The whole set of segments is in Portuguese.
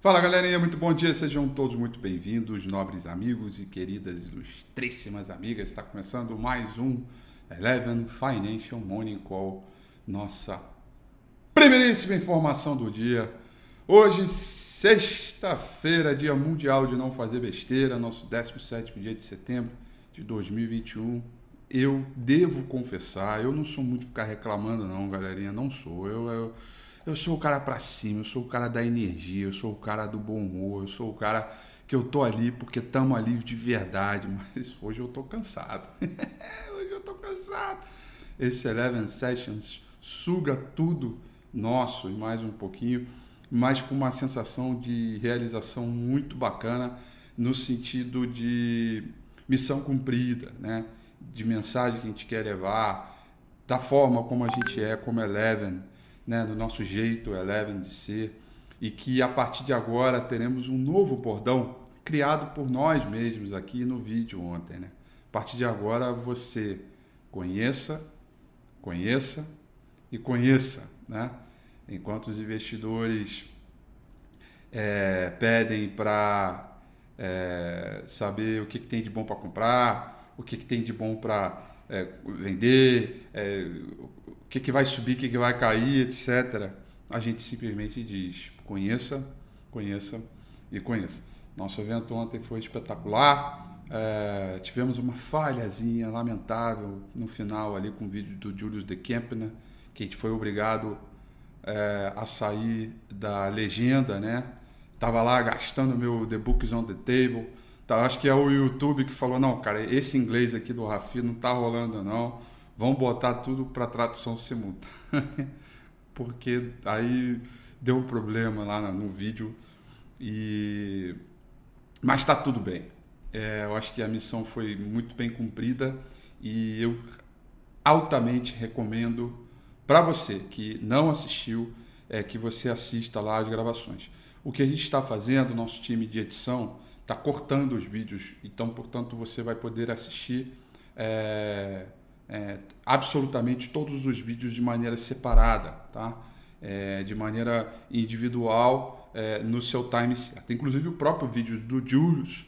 Fala galerinha, muito bom dia, sejam todos muito bem-vindos, nobres amigos e queridas ilustríssimas amigas. Está começando mais um Eleven Financial Morning Call, nossa primeiríssima informação do dia. Hoje, sexta-feira, dia mundial de não fazer besteira, nosso 17 dia de setembro de 2021. Eu devo confessar, eu não sou muito ficar reclamando não, galerinha, não sou. eu, eu eu sou o cara pra cima, eu sou o cara da energia, eu sou o cara do bom humor, eu sou o cara que eu tô ali porque tamo ali de verdade, mas hoje eu tô cansado. hoje eu tô cansado. Esse Eleven Sessions suga tudo nosso e mais um pouquinho, mas com uma sensação de realização muito bacana no sentido de missão cumprida, né? De mensagem que a gente quer levar, da forma como a gente é, como Eleven né, no nosso jeito Eleven de ser, e que a partir de agora teremos um novo bordão criado por nós mesmos aqui no vídeo ontem. Né? A partir de agora você conheça, conheça e conheça. Né? Enquanto os investidores é, pedem para é, saber o que, que, tem de bom para comprar, o que, que, tem de bom para é, vender, é, o que, que vai subir, o que, que vai cair, etc. A gente simplesmente diz: conheça, conheça e conheça. Nosso evento ontem foi espetacular. É, tivemos uma falhazinha lamentável no final ali com o vídeo do Julius de Kempner, que a gente foi obrigado é, a sair da legenda, né? Tava lá gastando meu The Books on the Table. Tá, acho que é o YouTube que falou, não, cara, esse inglês aqui do Rafi não tá rolando não vão botar tudo para tradução simultânea, porque aí deu um problema lá no vídeo e mas está tudo bem. É, eu acho que a missão foi muito bem cumprida e eu altamente recomendo para você que não assistiu é que você assista lá as gravações. O que a gente está fazendo, nosso time de edição está cortando os vídeos, então portanto você vai poder assistir é, é, absolutamente todos os vídeos de maneira separada, tá? É, de maneira individual é, no seu time certo. Inclusive o próprio vídeo do Julius,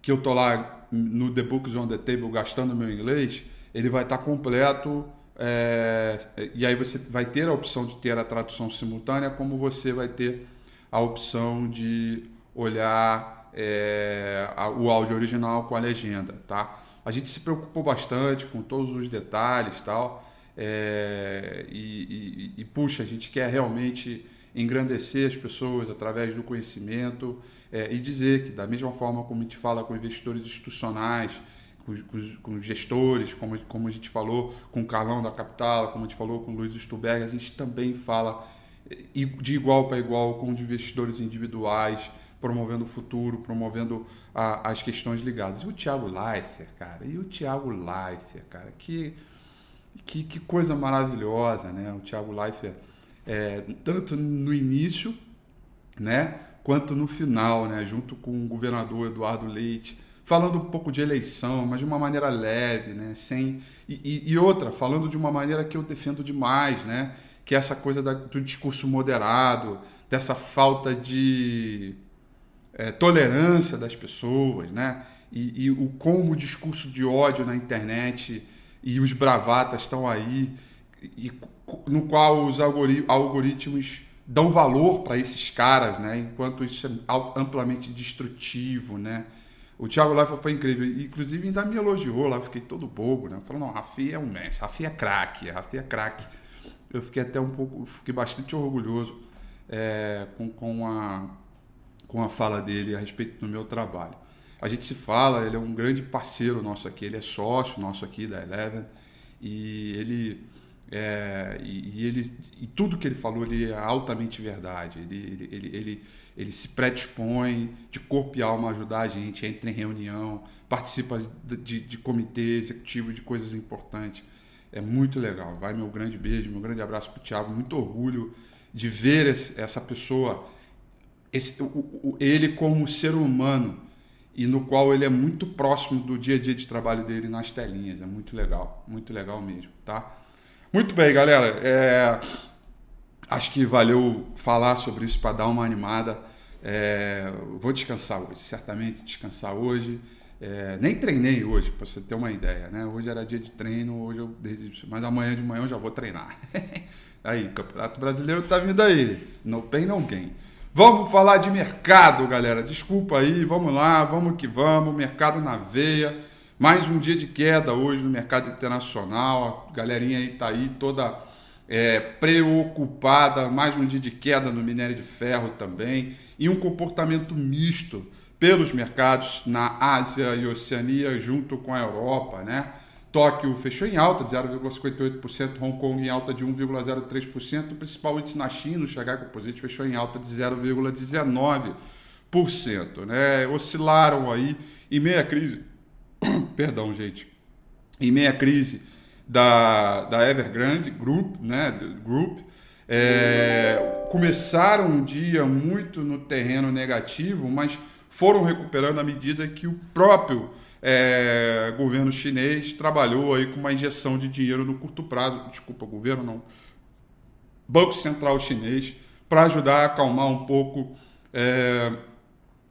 que eu tô lá no The Books on the Table gastando meu inglês, ele vai estar tá completo é, e aí você vai ter a opção de ter a tradução simultânea, como você vai ter a opção de olhar é, o áudio original com a legenda, tá? A gente se preocupou bastante com todos os detalhes tal, é, e, e, e, puxa, a gente quer realmente engrandecer as pessoas através do conhecimento é, e dizer que, da mesma forma como a gente fala com investidores institucionais, com, com, com gestores, como, como a gente falou com o Carlão da Capital, como a gente falou com o Luiz Stuberg, a gente também fala de igual para igual com os investidores individuais, promovendo o futuro, promovendo a, as questões ligadas. E o Thiago Leifert, cara, e o Thiago Leifert, cara, que, que, que coisa maravilhosa, né? O Thiago Leifert, é, tanto no início, né, quanto no final, né, junto com o governador Eduardo Leite, falando um pouco de eleição, mas de uma maneira leve, né, sem e, e, e outra, falando de uma maneira que eu defendo demais, né, que é essa coisa da, do discurso moderado, dessa falta de é, tolerância das pessoas, né? E, e, o como o discurso de ódio na internet e os bravatas estão aí, e, no qual os algoritmos dão valor para esses caras, né? Enquanto isso é amplamente destrutivo, né? O Thiago Leifert foi incrível, inclusive ainda me elogiou lá, fiquei todo bobo, né? Falou, não, Rafi é um mestre, Rafi é craque, Rafi é craque. Eu fiquei até um pouco, fiquei bastante orgulhoso é, com, com a com a fala dele a respeito do meu trabalho. A gente se fala, ele é um grande parceiro nosso aqui, ele é sócio nosso aqui da Eleven e ele é, e, e, ele e tudo que ele falou ele é altamente verdade. Ele, ele, ele, ele, ele se predispõe de corpo e alma ajudar a gente, entra em reunião, participa de, de, de comitê executivo de coisas importantes. É muito legal. Vai meu grande beijo, meu grande abraço para o Thiago. Muito orgulho de ver esse, essa pessoa esse, o, o, ele como ser humano e no qual ele é muito próximo do dia a dia de trabalho dele nas telinhas. É muito legal, muito legal mesmo, tá? Muito bem, galera. É, acho que valeu falar sobre isso para dar uma animada. É, vou descansar hoje, certamente descansar hoje. É, nem treinei hoje, para você ter uma ideia, né? Hoje era dia de treino, hoje eu mas amanhã de manhã eu já vou treinar. aí, Campeonato Brasileiro tá vindo aí. No pain, no gain. Vamos falar de mercado, galera. Desculpa aí, vamos lá, vamos que vamos. Mercado na veia. Mais um dia de queda hoje no mercado internacional. A galerinha aí tá aí toda é, preocupada. Mais um dia de queda no minério de ferro também. E um comportamento misto pelos mercados na Ásia e Oceania, junto com a Europa, né? Tóquio fechou em alta de 0,58%, Hong Kong em alta de 1,03%, o principal índice na China, o Shanghai Composite, fechou em alta de 0,19%. Né? Oscilaram aí em meia crise, perdão, gente, em meia crise da, da Evergrande Group, né? Group é, começaram um dia muito no terreno negativo, mas foram recuperando à medida que o próprio é, governo chinês trabalhou aí com uma injeção de dinheiro no curto prazo, desculpa, governo não, Banco Central chinês, para ajudar a acalmar um pouco é,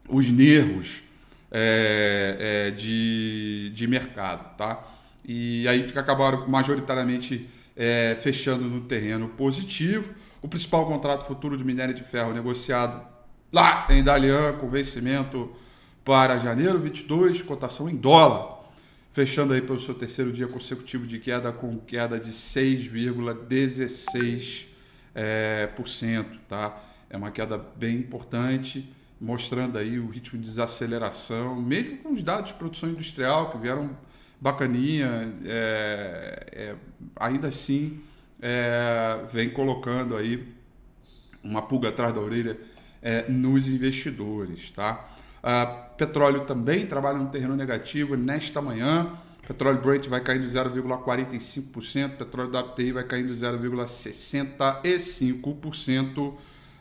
os nervos é, é, de, de mercado, tá? E aí acabaram majoritariamente é, fechando no terreno positivo. O principal contrato futuro de minério de ferro negociado lá em Dalian, com vencimento para janeiro 22, cotação em dólar, fechando aí pelo seu terceiro dia consecutivo de queda com queda de 6,16%, é, por cento, tá? É uma queda bem importante, mostrando aí o ritmo de desaceleração, mesmo com os dados de produção industrial que vieram bacaninha, é, é, ainda assim vem colocando aí uma pulga atrás da orelha nos investidores, tá? Uh, petróleo também trabalha no terreno negativo nesta manhã. Petróleo Brent vai caindo 0,45%, petróleo da WTI vai caindo 0,65%. Uh,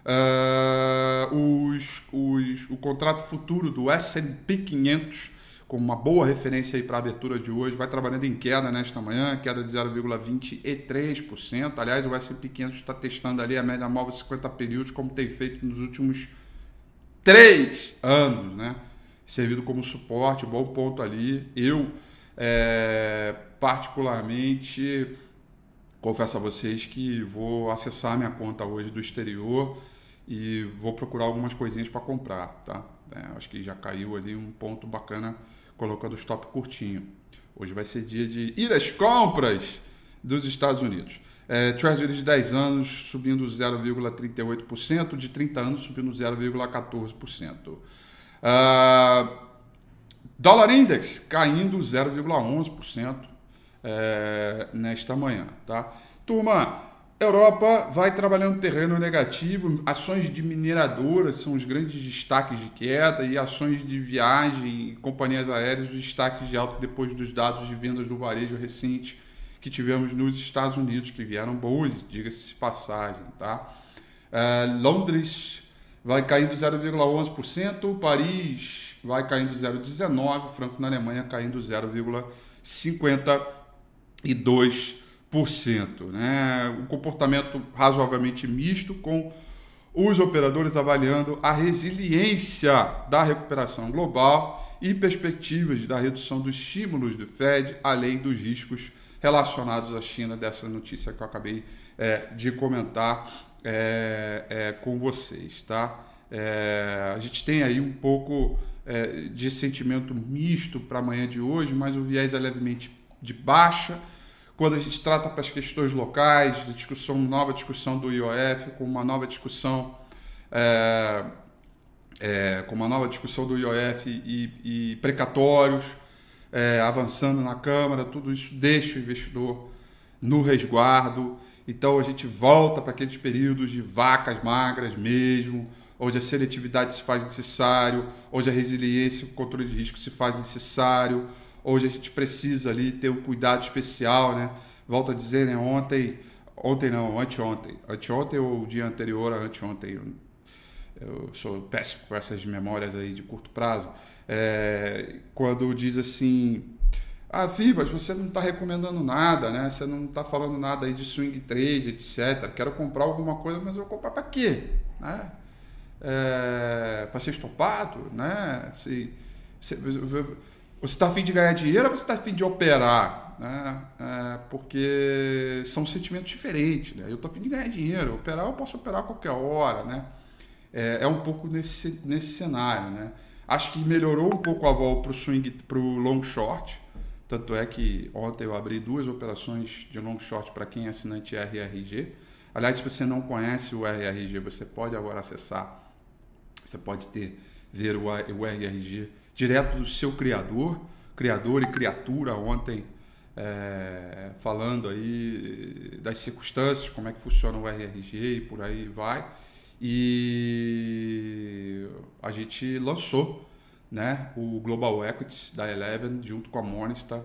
ah, os, os, o contrato futuro do S&P 500, com uma boa referência para a abertura de hoje, vai trabalhando em queda nesta manhã, queda de 0,23%. Aliás, o S&P 500 está testando ali a média móvel 50 períodos, como tem feito nos últimos três anos, né? Servido como suporte, bom ponto ali. Eu, é, particularmente, confesso a vocês que vou acessar minha conta hoje do exterior e vou procurar algumas coisinhas para comprar, tá? É, acho que já caiu ali um ponto bacana colocando o stop curtinho. Hoje vai ser dia de ir às compras dos Estados Unidos. É, Treasury de 10 anos subindo 0,38%, de 30 anos subindo 0,14%. Uh, dólar Index caindo 0,11% é, nesta manhã. Tá? Turma, Europa vai trabalhando terreno negativo, ações de mineradoras são os grandes destaques de queda e ações de viagem e companhias aéreas os destaques de alta depois dos dados de vendas do varejo recente que tivemos nos Estados Unidos, que vieram boas, diga-se passagem, tá? Uh, Londres vai caindo 0,11%, Paris vai caindo 0,19%, Franco na Alemanha caindo 0,52%. Né? Um comportamento razoavelmente misto, com os operadores avaliando a resiliência da recuperação global e perspectivas da redução dos estímulos do Fed, além dos riscos relacionados à China, dessa notícia que eu acabei é, de comentar é, é, com vocês. Tá? É, a gente tem aí um pouco é, de sentimento misto para amanhã de hoje, mas o viés é levemente de baixa. Quando a gente trata para as questões locais, de discussão, nova discussão do IOF, com uma nova discussão é, é, com uma nova discussão do IOF e, e precatórios, é, avançando na Câmara, tudo isso deixa o investidor no resguardo. Então a gente volta para aqueles períodos de vacas magras mesmo, onde a seletividade se faz necessário, onde a resiliência, o controle de risco se faz necessário, onde a gente precisa ali ter um cuidado especial, né? Volto a dizer, né? Ontem, ontem não, anteontem, anteontem ou o dia anterior a anteontem, eu, sou péssimo com essas memórias aí de curto prazo é, quando diz assim, ah, Fibas, você não está recomendando nada, né? Você não está falando nada aí de swing trade, etc. Quero comprar alguma coisa, mas eu vou comprar para quê? Né? é, para ser estopado, né? Se, se, você está afim de ganhar dinheiro ou você está afim de operar? Né? É, porque são sentimentos diferentes. Né? Eu estou afim de ganhar dinheiro, operar eu posso operar a qualquer hora. Né? É, é um pouco nesse, nesse cenário. Né? Acho que melhorou um pouco a volta para o swing, para o long short. Tanto é que ontem eu abri duas operações de long short para quem é assinante RRG. Aliás, se você não conhece o RRG, você pode agora acessar. Você pode ter ver o, o RRG direto do seu criador, criador e criatura ontem é, falando aí das circunstâncias, como é que funciona o RRG e por aí vai. E a gente lançou né, o Global Equities da Eleven junto com a Morningstar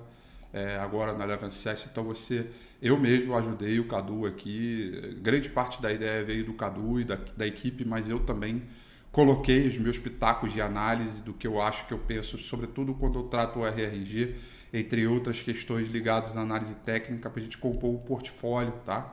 é, agora na Eleven Session. Então você, eu mesmo ajudei o Cadu aqui. Grande parte da ideia veio do Cadu e da, da equipe, mas eu também coloquei os meus pitacos de análise do que eu acho que eu penso, sobretudo quando eu trato o RRG, entre outras questões ligadas à análise técnica, a gente compor um portfólio, tá?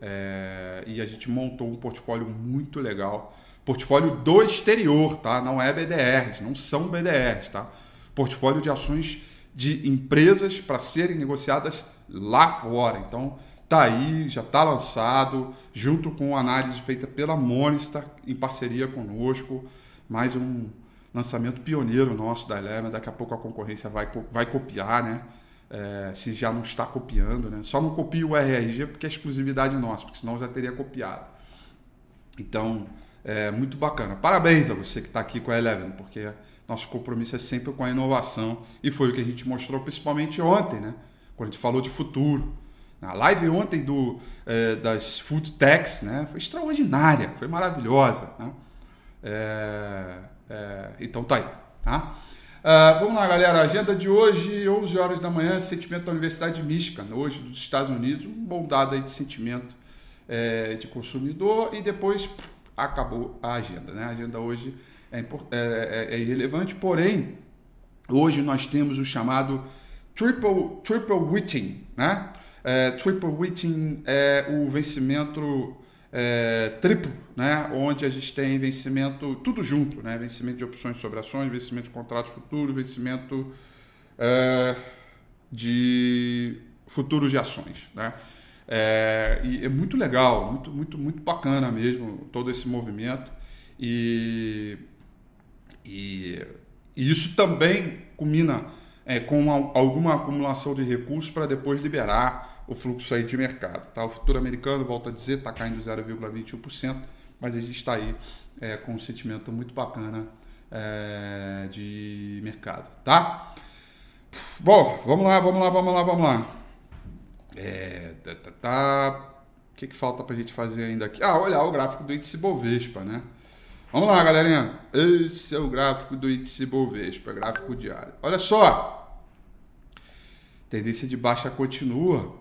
É, e a gente montou um portfólio muito legal. Portfólio do exterior, tá? Não é BDRs, não são BDRs, tá? Portfólio de ações de empresas para serem negociadas lá fora. Então, Tá aí, já está lançado, junto com análise feita pela Morningstar, em parceria conosco. Mais um lançamento pioneiro nosso da Eleven. Daqui a pouco a concorrência vai, vai copiar, né? É, se já não está copiando, né? Só não copia o RRG porque é exclusividade nossa, porque senão já teria copiado. Então, é muito bacana. Parabéns a você que está aqui com a Eleven, porque nosso compromisso é sempre com a inovação e foi o que a gente mostrou principalmente ontem, né? Quando a gente falou de futuro. A live ontem do, é, das Food Techs né, foi extraordinária, foi maravilhosa. Né? É, é, então tá aí. Tá? Uh, vamos lá, galera. Agenda de hoje, 11 horas da manhã, sentimento da Universidade Michigan, hoje dos Estados Unidos. Um bom dado aí de sentimento é, de consumidor e depois acabou a agenda. Né? A agenda hoje é, é, é, irrelevante, porém, hoje nós temos o chamado Triple, triple Witting, né? É, triple witting é o vencimento é, triplo, né? onde a gente tem vencimento, tudo junto, né? vencimento de opções sobre ações, vencimento de contratos futuros, vencimento é, de futuros de ações. Né? É, e é muito legal, muito, muito, muito bacana mesmo todo esse movimento. E, e, e isso também culmina é, com alguma acumulação de recursos para depois liberar o fluxo aí de mercado. Tá? O futuro americano, volta a dizer, está caindo 0,21%, mas a gente está aí é, com um sentimento muito bacana é, de mercado. Tá? Bom, vamos lá, vamos lá, vamos lá, vamos lá. É, tá, tá, tá. O que, que falta para a gente fazer ainda aqui? Ah, olhar o gráfico do índice Bovespa, né? Vamos lá, galerinha. Esse é o gráfico do índice Bovespa, gráfico diário. Olha só. Tendência de baixa continua.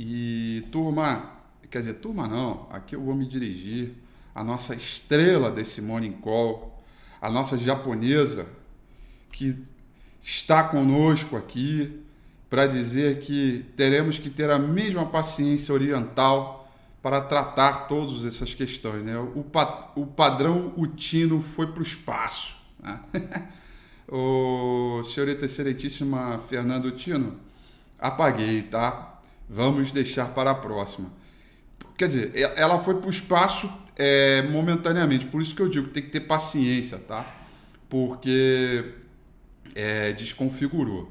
E turma, quer dizer, turma não, aqui eu vou me dirigir a nossa estrela desse Morning Call, a nossa japonesa, que está conosco aqui para dizer que teremos que ter a mesma paciência oriental para tratar todas essas questões. Né? O, pa o padrão Utino foi para o espaço. Né? o senhorita excelentíssima Fernando Tino, apaguei, tá? Vamos deixar para a próxima. Quer dizer, ela foi para o espaço é, momentaneamente, por isso que eu digo que tem que ter paciência, tá? Porque é, desconfigurou.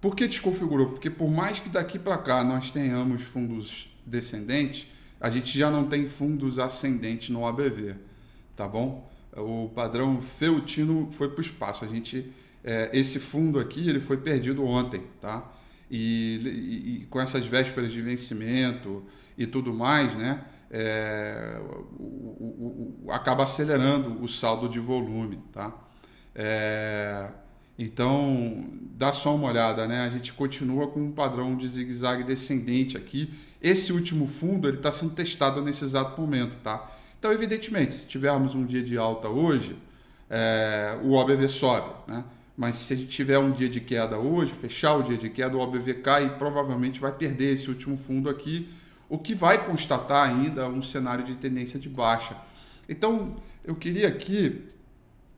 Por que desconfigurou? Porque por mais que daqui para cá nós tenhamos fundos descendentes, a gente já não tem fundos ascendentes no ABV, tá bom? O padrão Feutino foi para o espaço. A gente, é, esse fundo aqui, ele foi perdido ontem, tá? E, e, e, com essas vésperas de vencimento e tudo mais, né, é, o, o, o, acaba acelerando o saldo de volume, tá? É, então, dá só uma olhada, né? A gente continua com um padrão de zigue-zague descendente aqui. Esse último fundo ele está sendo testado nesse exato momento, tá? Então, evidentemente, se tivermos um dia de alta hoje, é, o OBV sobe, né? Mas se a gente tiver um dia de queda hoje, fechar o dia de queda, o OBV cai e provavelmente vai perder esse último fundo aqui, o que vai constatar ainda um cenário de tendência de baixa. Então, eu queria aqui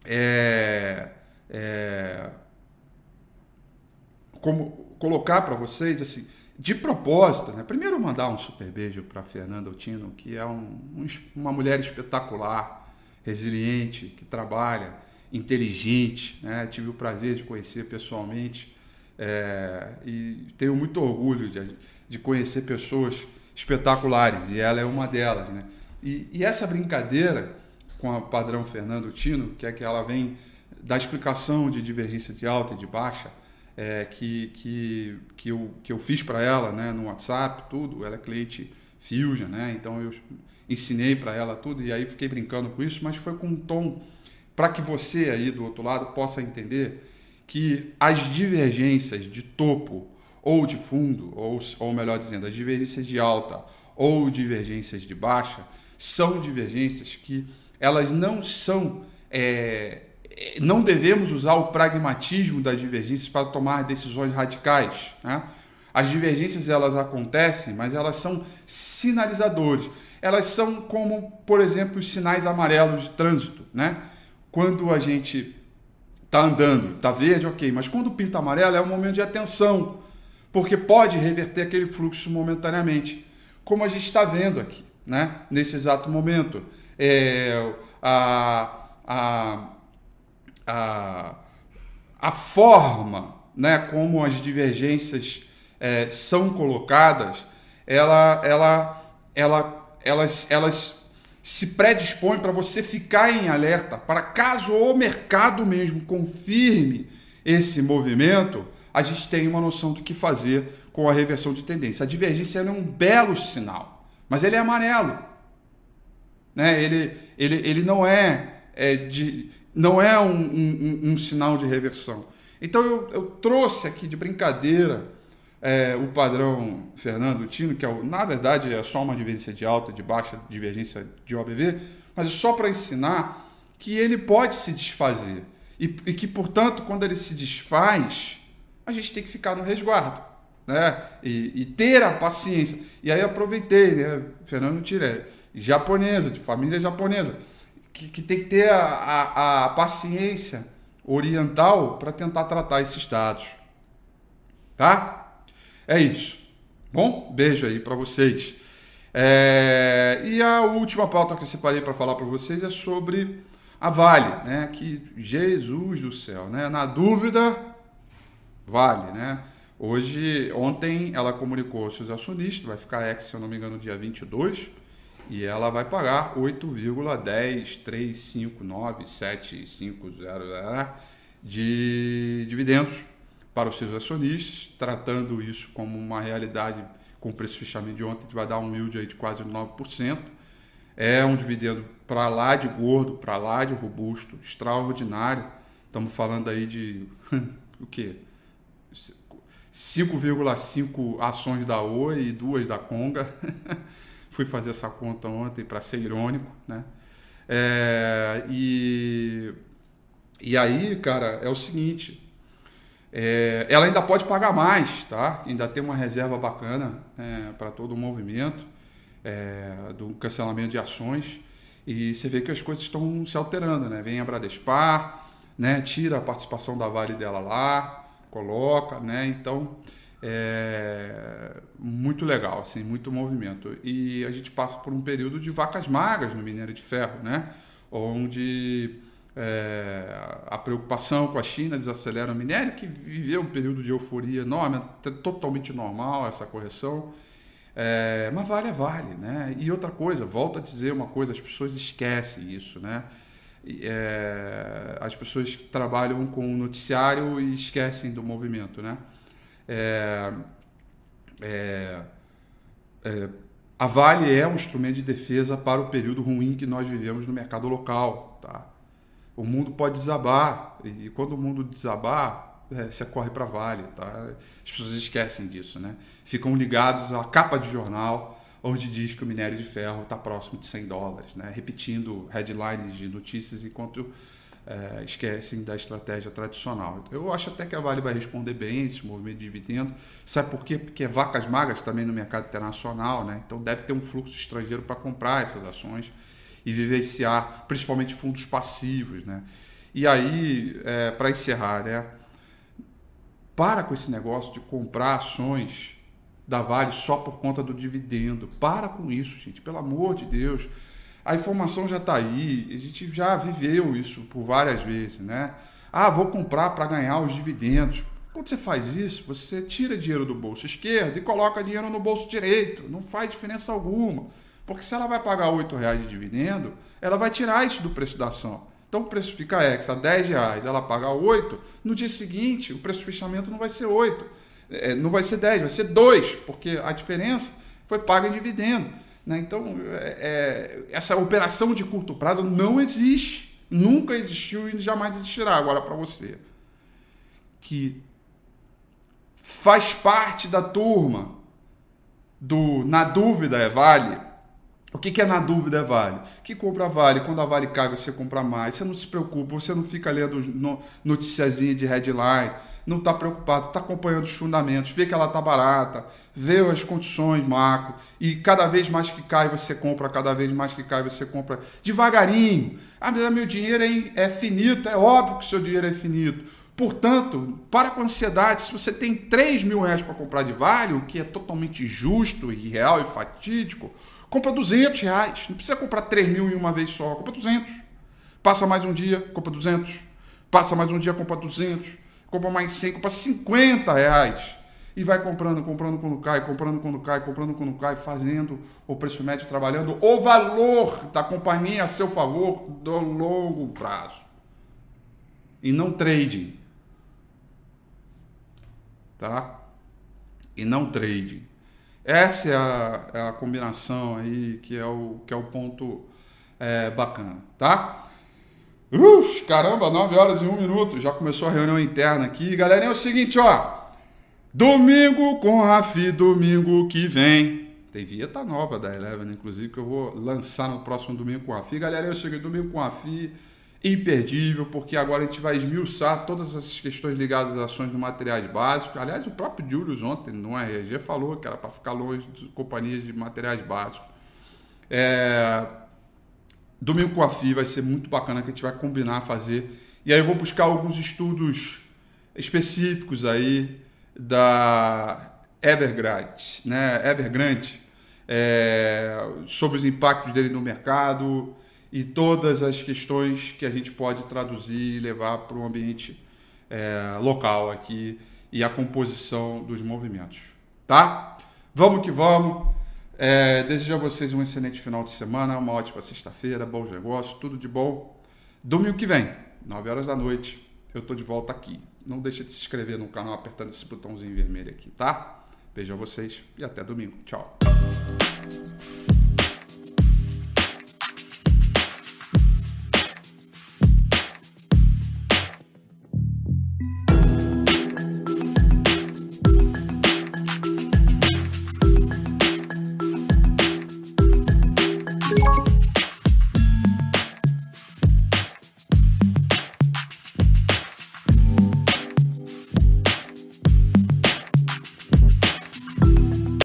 é, é, como colocar para vocês assim, de propósito, né? Primeiro mandar um super beijo para Fernanda Altino, que é um, um, uma mulher espetacular, resiliente, que trabalha, inteligente, né? Tive o prazer de conhecer pessoalmente é, e tenho muito orgulho de, de conhecer pessoas espetaculares e ela é uma delas, né? E, e essa brincadeira com a padrão Fernando Tino, que é que ela vem da explicação de divergência de alta e de baixa, é, que, que, que, eu, que eu fiz para ela né, no WhatsApp, tudo, ela é cliente Fusion, né? Então eu ensinei para ela tudo e aí fiquei brincando com isso, mas foi com um tom para que você aí do outro lado possa entender que as divergências de topo ou de fundo, ou, ou melhor dizendo, as divergências de alta ou divergências de baixa, são divergências que elas não são. É, não devemos usar o pragmatismo das divergências para tomar decisões radicais. Né? As divergências elas acontecem, mas elas são sinalizadores. Elas são como, por exemplo, os sinais amarelos de trânsito. Né? Quando a gente está andando, está verde, ok, mas quando pinta amarelo é um momento de atenção, porque pode reverter aquele fluxo momentaneamente, como a gente está vendo aqui, né? nesse exato momento. É, a, a, a, a forma né, como as divergências é, são colocadas, ela, ela, ela, elas, elas se predispõem para você ficar em alerta, para caso o mercado mesmo confirme esse movimento, a gente tem uma noção do que fazer com a reversão de tendência. A divergência é um belo sinal, mas ele é amarelo. Né? Ele, ele, ele não é, é de, não é um, um, um, sinal de reversão. Então eu, eu trouxe aqui de brincadeira é, o padrão Fernando Tino, que é, na verdade é só uma divergência de alta, de baixa divergência de OBV, mas é só para ensinar que ele pode se desfazer. E, e, que, portanto, quando ele se desfaz, a gente tem que ficar no resguardo. Né? E, e ter a paciência. E aí aproveitei, né? Fernando Tirelli japonesa, de família japonesa, que, que tem que ter a, a, a paciência oriental para tentar tratar esses dados. Tá? É isso. Bom, beijo aí para vocês. É, e a última pauta que eu separei para falar para vocês é sobre a Vale, né? Que Jesus do céu, né? Na dúvida, Vale, né? Hoje, ontem ela comunicou aos seus acionistas, vai ficar ex, se eu não me engano, dia 22, e ela vai pagar 8,10359,750 de dividendos para os seus acionistas, tratando isso como uma realidade com o preço fechamento de ontem, que vai dar um yield aí de quase 9%. É um dividendo para lá de gordo, para lá de robusto, extraordinário. Estamos falando aí de o quê? 5,5 ações da Oi e duas da Conga. Fui fazer essa conta ontem para ser irônico, né? É, e, e aí, cara, é o seguinte: é, ela ainda pode pagar mais, tá? Ainda tem uma reserva bacana é, para todo o movimento é, do cancelamento de ações. E você vê que as coisas estão se alterando, né? Vem a Bradespar, né? Tira a participação da Vale dela lá, coloca, né? Então é, muito legal, assim, muito movimento. E a gente passa por um período de vacas magras no minério de ferro, né? Onde é, a preocupação com a China desacelera o minério, que viveu um período de euforia enorme, totalmente normal essa correção. É, mas vale é vale, né? E outra coisa, volto a dizer uma coisa, as pessoas esquecem isso, né? É, as pessoas trabalham com o noticiário e esquecem do movimento, né? É, é, é, a Vale é um instrumento de defesa para o período ruim que nós vivemos no mercado local. Tá? O mundo pode desabar, e quando o mundo desabar, é, você corre para Vale. Tá? As pessoas esquecem disso. Né? Ficam ligados à capa de jornal, onde diz que o minério de ferro está próximo de 100 dólares, né? repetindo headlines de notícias enquanto é, esquecem da estratégia tradicional. Eu acho até que a Vale vai responder bem esse movimento de dividendo. Sabe por quê? Porque é vacas magras também no mercado internacional, né? então deve ter um fluxo estrangeiro para comprar essas ações. E vivenciar, principalmente fundos passivos, né? E aí, é, para encerrar, né? Para com esse negócio de comprar ações da Vale só por conta do dividendo. Para com isso, gente, pelo amor de Deus. A informação já está aí, a gente já viveu isso por várias vezes, né? Ah, vou comprar para ganhar os dividendos. Quando você faz isso, você tira dinheiro do bolso esquerdo e coloca dinheiro no bolso direito. Não faz diferença alguma. Porque se ela vai pagar R$ reais de dividendo, ela vai tirar isso do preço da ação. Então o preço fica X a 10 reais, ela paga 8, no dia seguinte o preço de fechamento não vai ser 8, é, não vai ser 10, vai ser 2, porque a diferença foi paga em dividendo. Né? Então é, é, essa operação de curto prazo não existe, nunca existiu e jamais existirá. Agora para você que faz parte da turma do na dúvida é vale o que, que é na dúvida é Vale? Que compra Vale, quando a Vale cai você compra mais, você não se preocupa, você não fica lendo noticiazinha de headline, não está preocupado, está acompanhando os fundamentos, vê que ela está barata, vê as condições macro, e cada vez mais que cai você compra, cada vez mais que cai você compra devagarinho. Ah, mas meu dinheiro é, é finito, é óbvio que o seu dinheiro é finito. Portanto, para com ansiedade, se você tem 3 mil reais para comprar de Vale, o que é totalmente justo, irreal e fatídico, Compra 200 reais. Não precisa comprar 3 mil em uma vez só. Compra 200. Passa mais um dia, compra 200. Passa mais um dia, compra 200. Compra mais 100, compra 50 reais. E vai comprando, comprando quando cai, comprando quando cai, comprando quando cai, fazendo o preço médio, trabalhando o valor da companhia a seu favor do longo prazo. E não trading. Tá? E não trading. Essa é a, é a, combinação aí que é o, que é o ponto é, bacana, tá? Uf, caramba, 9 horas e 1 minuto. Já começou a reunião interna aqui. Galera, é o seguinte, ó. Domingo com Rafi, domingo que vem. Tem vinheta nova da Eleven, inclusive, que eu vou lançar no próximo domingo com a Rafi. Galera, eu cheguei domingo com a Rafi imperdível, porque agora a gente vai esmiuçar todas essas questões ligadas às ações de materiais básicos. Aliás, o próprio Julius ontem no RG falou que era para ficar longe de companhias de materiais básicos. É... Domingo com a FI vai ser muito bacana que a gente vai combinar fazer. E aí eu vou buscar alguns estudos específicos aí da Evergrande, né? Evergrande, é... sobre os impactos dele no mercado, e todas as questões que a gente pode traduzir e levar para o ambiente é, local aqui e a composição dos movimentos. Tá? Vamos que vamos. É, desejo a vocês um excelente final de semana, uma ótima sexta-feira, bons negócios, tudo de bom. Domingo que vem, 9 horas da noite, eu estou de volta aqui. Não deixe de se inscrever no canal apertando esse botãozinho vermelho aqui, tá? Beijo a vocês e até domingo. Tchau.